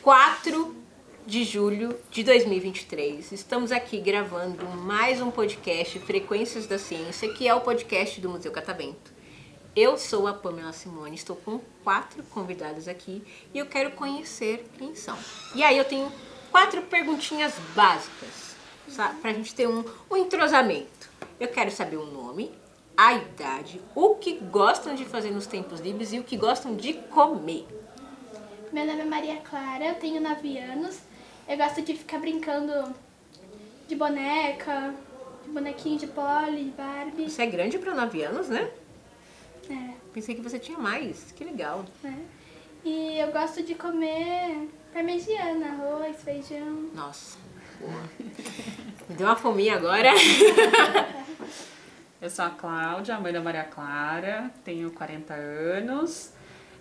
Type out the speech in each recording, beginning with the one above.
Quatro de julho de 2023. Estamos aqui gravando mais um podcast Frequências da Ciência, que é o podcast do Museu Catavento. Eu sou a Pamela Simone, estou com quatro convidados aqui e eu quero conhecer quem são. E aí eu tenho quatro perguntinhas básicas, para a gente ter um, um entrosamento. Eu quero saber o nome, a idade, o que gostam de fazer nos tempos livres e o que gostam de comer. Meu nome é Maria Clara, eu tenho 9 anos. Eu gosto de ficar brincando de boneca, de bonequinho de pole, de Barbie. Você é grande para 9 anos, né? É, Pensei que você tinha mais. Que legal. né? E eu gosto de comer parmegiana, arroz, feijão. Nossa. boa. Me deu uma fominha agora. Eu sou a Cláudia, mãe da Maria Clara, tenho 40 anos.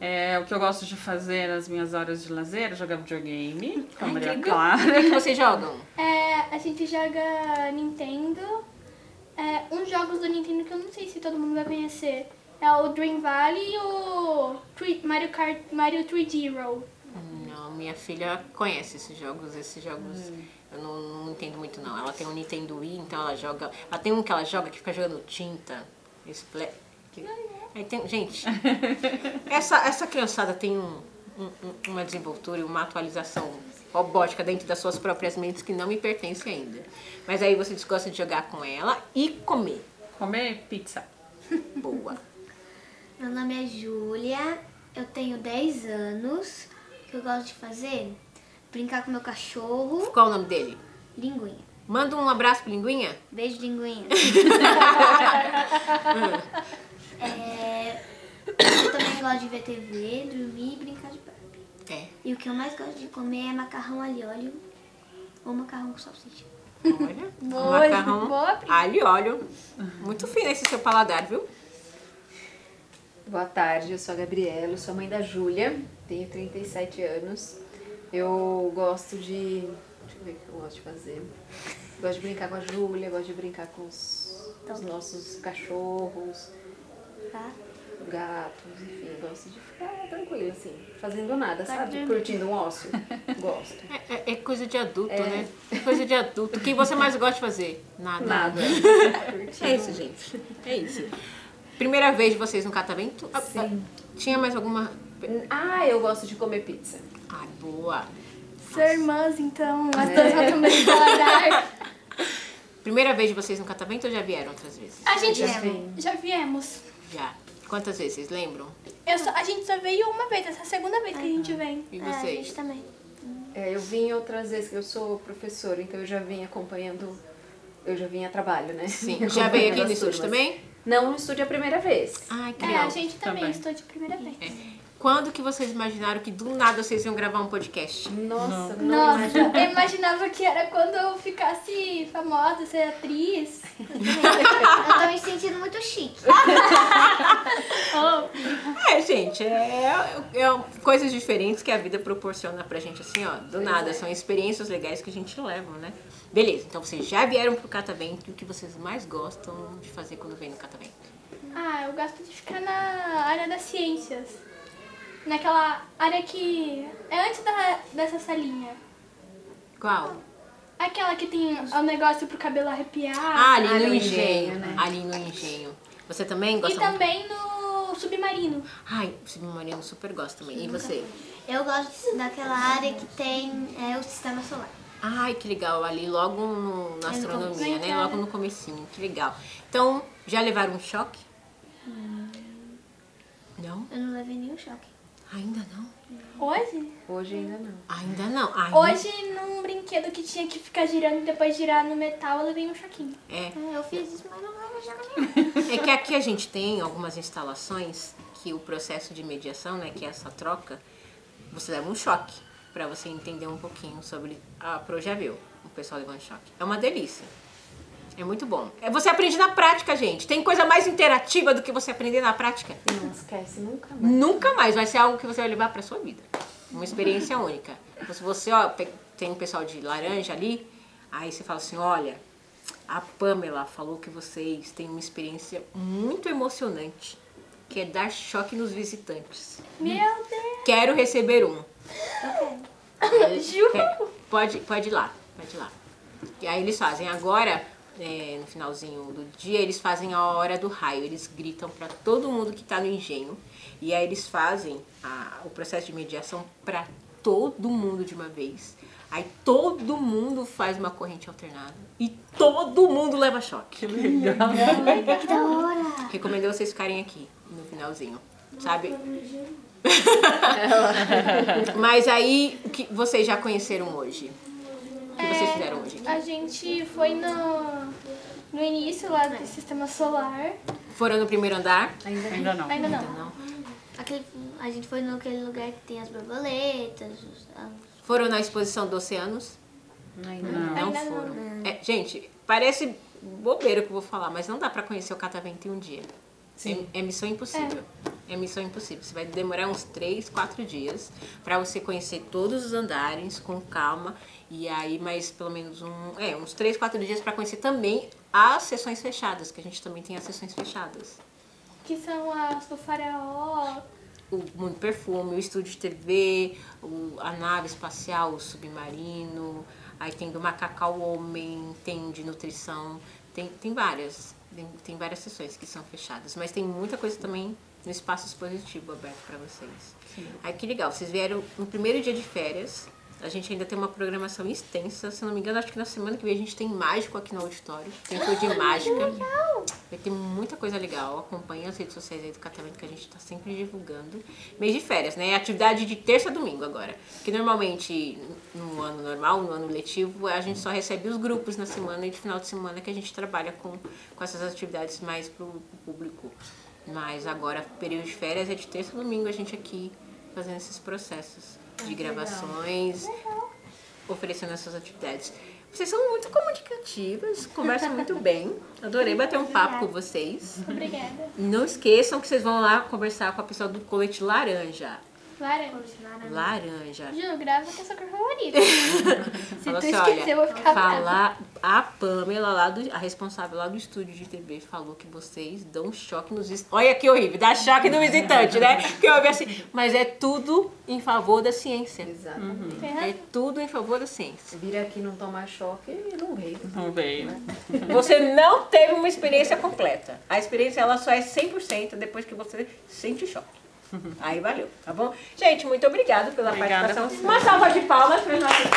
É, o que eu gosto de fazer nas minhas horas de lazer é jogar videogame com a Ai, Maria que legal. O Clara. que, vocês jogam? É, a gente joga Nintendo. É, uns jogos do Nintendo que eu não sei se todo mundo vai conhecer. É o Dream Valley e o Mario Kart Mario 3D Roll. Minha filha conhece esses jogos. Esses jogos eu não, não entendo muito, não. Ela tem um Nintendo Wii, então ela joga. Ela tem um que ela joga que fica jogando tinta. Splat. que- Aí tem, gente, essa, essa criançada tem um- um- um- uma desenvoltura e uma atualização robótica dentro das suas próprias mentes que não me pertence ainda. Mas aí vocês gostam de jogar com ela e comer. Comer pizza. Boa. Meu nome é Júlia, eu tenho 10 anos. O que eu gosto de fazer? Brincar com meu cachorro, Qual o nome dele? linguinha. Manda um abraço pro Linguinha. Beijo, linguinha. É, eu também gosto de ver TV, dormir e brincar de Barbie. É. E o que eu mais gosto de comer é macarrão alho óleo ou macarrão com salsicha. Olha, Boa, macarrão, boa, alho e óleo. Muito fino esse seu paladar, viu? Boa tarde, eu sou a Gabriela, sou a mãe da Júlia, tenho 37 anos. Eu gosto de. Deixa eu ver o que eu gosto de fazer. Gosto de brincar com a Júlia, gosto de brincar com os, os nossos cachorros, Tá? gatos, enfim, gosto de ficar tranquila, assim, fazendo nada, Tá sabe? Curtindo um ócio. Gosto. É, é- é coisa de adulto, É. né? É coisa de adulto. O que você mais gosta de fazer? Nada. Nada. É isso, gente. É isso. Primeira vez de vocês no catavento? Ah, Sim. ah, Tinha mais alguma. Ah, eu gosto de comer pizza. Ai, boa. São irmãs, então, as duas vão também paladar. Primeira vez de vocês no catavento ou já vieram outras vezes? A gente Já já, vem. viemos. Já. Quantas vezes, vocês lembram? Eu só- a gente só veio uma vez, essa é a segunda vez que a gente vem. E É, a vocês? gente também. É, eu vim outras vezes, que eu sou professora, então eu já vim acompanhando, eu já vim a trabalho, né? Sim. Já veio aqui no estúdio também? Não estúdio a primeira vez. Ai, que É, legal. a gente também, Também. estou de primeira vez. Quando que vocês imaginaram que do nada vocês iam gravar um podcast? Nossa, não, Nossa, imagino. eu imaginava que era quando eu ficasse famosa, ser atriz. Eu tô me sentindo muito chique. É, gente, é, é coisas diferentes que a vida proporciona pra gente, assim, ó, do nada. São experiências legais que a gente leva, né? Beleza, então vocês já vieram pro catavento e o que vocês mais gostam de fazer quando vem no catavento? Ah, eu gosto de ficar na área das ciências. Naquela área que é antes da, dessa salinha. Qual? Aquela que tem o negócio pro cabelo arrepiar. Ah, ali no engenho. engenho, né? Ali no engenho. Você também e gosta muito? também no submarino. Ai, o submarino super gosta também. E você? Eu gosto daquela área que tem é, o sistema solar. Ai, que legal. Ali logo no- na É no astronomia, né? Logo no comecinho. Que legal. Então, já levaram um choque? Não? Eu não levei nenhum choque. Ainda não? Hoje? Hoje ainda não. Ainda não. Ainda... Hoje, num brinquedo que tinha que ficar girando e depois girar no metal, eu levei um choquinho. É. É, eu fiz isso, mas não levei choque nenhum. É que aqui a gente tem algumas instalações que o processo de mediação, né, que é essa troca, você leva um choque para você entender um pouquinho sobre a Pro já viu, o pessoal levando choque. É uma delícia. É muito bom. É, você aprende na prática, gente. Tem coisa mais interativa do que você aprender na prática? Não esquece nunca mais. Nunca mais vai ser algo que você vai levar para sua vida. Uma experiência única. Se você, ó, tem um pessoal de laranja ali, Aí você fala assim, olha, a Pamela falou que vocês têm uma experiência muito emocionante, que é dar choque nos visitantes. Meu Deus! Quero receber um. Ju! É, pode, pode ir lá, pode ir lá. E aí eles fazem agora, é, no finalzinho do dia, eles fazem a hora do raio. Eles gritam para todo mundo que tá no engenho. E aí eles fazem a- o processo de mediação para todo mundo de uma vez. Aí todo mundo faz uma corrente alternada. E todo mundo leva choque. Que legal. Que da hora. Recomendo vocês ficarem aqui no finalzinho, sabe? Mas aí, o que vocês já conheceram hoje? O que vocês fizeram hoje? A gente foi no, no início lá do sistema solar. Foram no primeiro andar? Ainda não. Ainda não. Não. Aquele, a gente foi naquele lugar que tem as borboletas. os- a- Foram na exposição dos oceanos? Ainda Não. Não Ainda não. foram. É, gente, parece bobeira o que eu vou falar, mas não dá pra conhecer o Catavento em um dia. Sim. É, é missão impossível. É. missão impossível. Você vai demorar uns três, quatro dias pra você conhecer todos os andares com calma. E aí, mais pelo menos um, é, uns três, quatro dias pra conhecer também as sessões fechadas, que a gente também tem as sessões fechadas. Que são as do faraó. O Mundo Perfume, o estúdio de TV, o- a nave espacial, o submarino, aí tem do macaco ao homem, tem de nutrição, tem, tem várias, tem, tem várias sessões que são fechadas, mas tem muita coisa também no espaço expositivo aberto para vocês. Aí que legal, vocês vieram no primeiro dia de férias, a gente ainda tem uma programação extensa, se não me engano, acho que na semana que vem a gente tem mágico aqui no auditório, tem show de mágica. Vai ter muita coisa legal. Acompanhe as redes sociais aí do Catavento que a gente está sempre divulgando. Mês de férias, né? Atividade de terça a domingo agora. Porque normalmente no ano normal, no ano letivo, a gente só recebe os grupos na semana e de final de semana que a gente trabalha com, com essas atividades mais pro, pro público. Mas agora, período de férias é de terça a domingo a gente aqui fazendo esses processos de gravações, oferecendo essas atividades. Vocês são muito comunicativas, conversam muito bem. Adorei bater um papo com vocês. Obrigada. Não esqueçam que vocês vão lá conversar com a pessoa do colete laranja. Laranja. Laranja. Ju, grava que é sua cor favorita. Se Fala tu assim, esquecer, eu vou ficar brava. A Pamela, lá do, a responsável lá do estúdio de TV, falou que vocês dão choque nos visitantes. Olha que horrível, dá choque no visitante, né? Que eu ouvi assim, mas é tudo em favor da ciência. Exatamente. Tem É tudo em favor da ciência. Vir aqui não tomar choque e não veio. Não veio. Você não teve uma experiência completa. A experiência ela só é 100% depois que você sente o choque. Aí valeu, tá bom? Gente, muito obrigada pela Obrigada participação. Uma salva de palmas para os nossos.